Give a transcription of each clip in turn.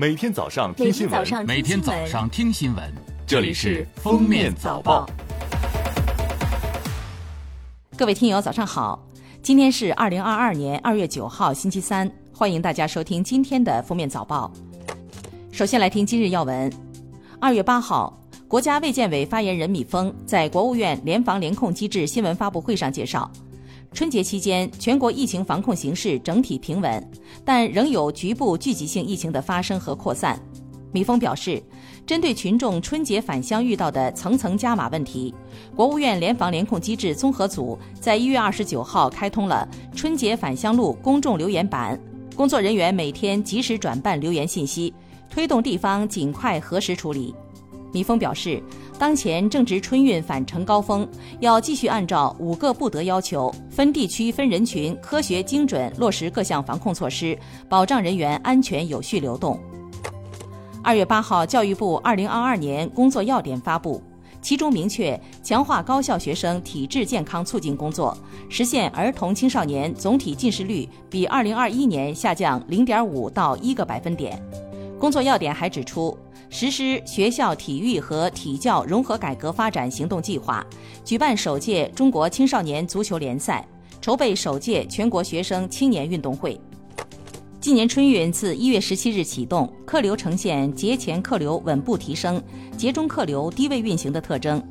每天早上听新闻，每天早上听新闻，这里是《封面早报》。各位听友，早上好！今天是二零二二年二月九号，星期三，欢迎大家收听今天的《封面早报》。首先来听今日要闻。二月八号，国家卫健委发言人米峰在国务院联防联控机制新闻发布会上介绍。春节期间，全国疫情防控形势整体平稳，但仍有局部聚集性疫情的发生和扩散。米峰表示，针对群众春节返乡遇到的层层加码问题，国务院联防联控机制综合组在一月二十九号开通了春节返乡路公众留言板，工作人员每天及时转办留言信息，推动地方尽快核实处理。米峰表示。当前正值春运返程高峰，要继续按照五个不得要求，分地区、分人群，科学精准落实各项防控措施，保障人员安全有序流动。二月八号，教育部二零二二年工作要点发布，其中明确强化高校学生体质健康促进工作，实现儿童青少年总体近视率比二零二一年下降零点五到一个百分点。工作要点还指出。实施学校体育和体教融合改革发展行动计划，举办首届中国青少年足球联赛，筹备首届全国学生青年运动会。今年春运自一月十七日启动，客流呈现节前客流稳步提升，节中客流低位运行的特征。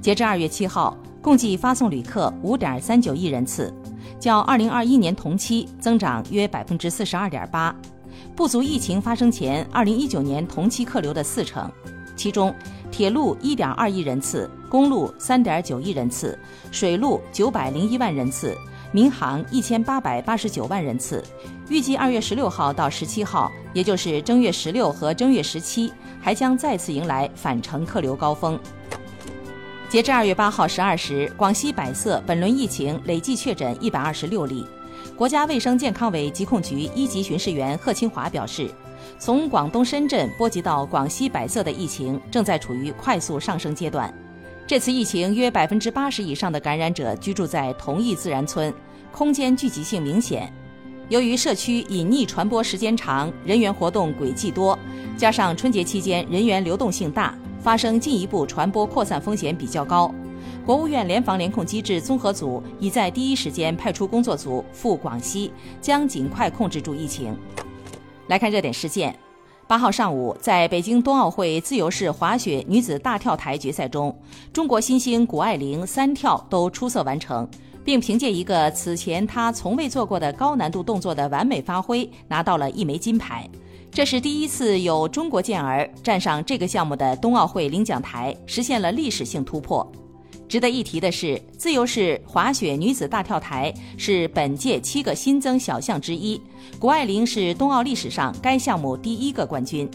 截至二月七号，共计发送旅客五点三九亿人次，较二零二一年同期增长约百分之四十二点八。不足疫情发生前二零一九年同期客流的四成，其中铁路一点二亿人次，公路三点九亿人次，水路九百零一万人次，民航一千八百八十九万人次。预计二月十六号到十七号，也就是正月十六和正月十七，还将再次迎来返程客流高峰。截至二月八号十二时，广西百色本轮疫情累计确诊一百二十六例。国家卫生健康委疾控局一级巡视员贺清华表示，从广东深圳波及到广西百色的疫情正在处于快速上升阶段。这次疫情约百分之八十以上的感染者居住在同一自然村，空间聚集性明显。由于社区隐匿传播时间长，人员活动轨迹多，加上春节期间人员流动性大，发生进一步传播扩散风险比较高。国务院联防联控机制综合组已在第一时间派出工作组赴广西，将尽快控制住疫情。来看热点事件：八号上午，在北京冬奥会自由式滑雪女子大跳台决赛中，中国新星谷爱凌三跳都出色完成，并凭借一个此前她从未做过的高难度动作的完美发挥，拿到了一枚金牌。这是第一次有中国健儿站上这个项目的冬奥会领奖台，实现了历史性突破。值得一提的是，自由式滑雪女子大跳台是本届七个新增小项之一。谷爱凌是冬奥历史上该项目第一个冠军。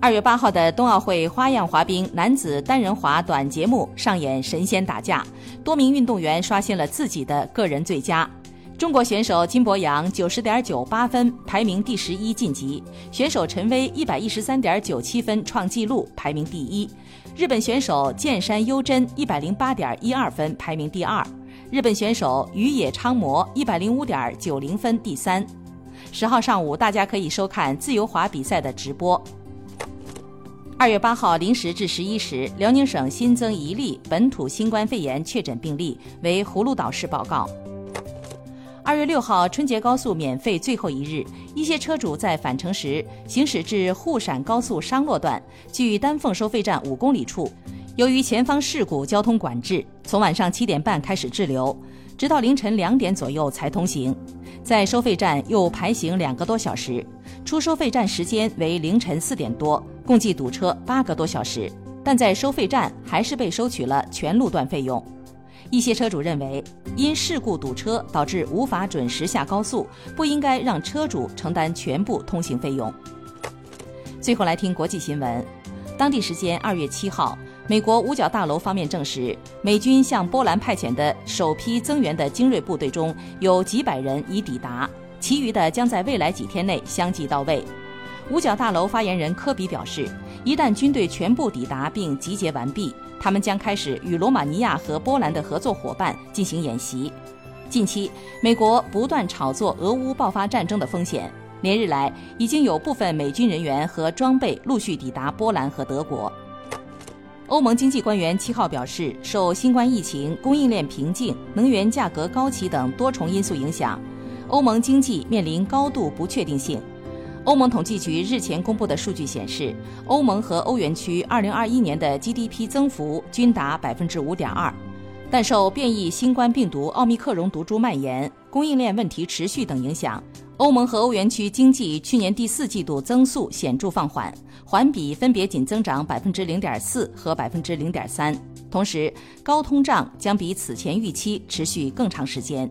二月八号的冬奥会花样滑冰男子单人滑短节目上演神仙打架，多名运动员刷新了自己的个人最佳。中国选手金博洋九十点九八分排名第十一晋级，选手陈薇一百一十三点九七分创纪录排名第一。日本选手剑山优真一百零八点一二分排名第二，日本选手宇野昌磨一百零五点九零分第三。十号上午，大家可以收看自由滑比赛的直播。二月八号零时至十一时，辽宁省新增一例本土新冠肺炎确诊病例，为葫芦岛市报告。二月六号，春节高速免费最后一日，一些车主在返程时行驶至沪陕高速商洛段，距丹凤收费站五公里处，由于前方事故交通管制，从晚上七点半开始滞留，直到凌晨两点左右才通行。在收费站又排行两个多小时，出收费站时间为凌晨四点多，共计堵车八个多小时，但在收费站还是被收取了全路段费用。一些车主认为，因事故堵车导致无法准时下高速，不应该让车主承担全部通行费用。最后来听国际新闻，当地时间二月七号，美国五角大楼方面证实，美军向波兰派遣的首批增援的精锐部队中有几百人已抵达，其余的将在未来几天内相继到位。五角大楼发言人科比表示，一旦军队全部抵达并集结完毕。他们将开始与罗马尼亚和波兰的合作伙伴进行演习。近期，美国不断炒作俄乌爆发战争的风险。连日来，已经有部分美军人员和装备陆续抵达波兰和德国。欧盟经济官员七号表示，受新冠疫情、供应链瓶颈、能源价格高企等多重因素影响，欧盟经济面临高度不确定性。欧盟统计局日前公布的数据显示，欧盟和欧元区2021年的 GDP 增幅均达5.2%，但受变异新冠病毒奥密克戎毒株蔓延、供应链问题持续等影响。欧盟和欧元区经济去年第四季度增速显著放缓，环比分别仅增长百分之零点四和百分之零点三。同时，高通胀将比此前预期持续更长时间。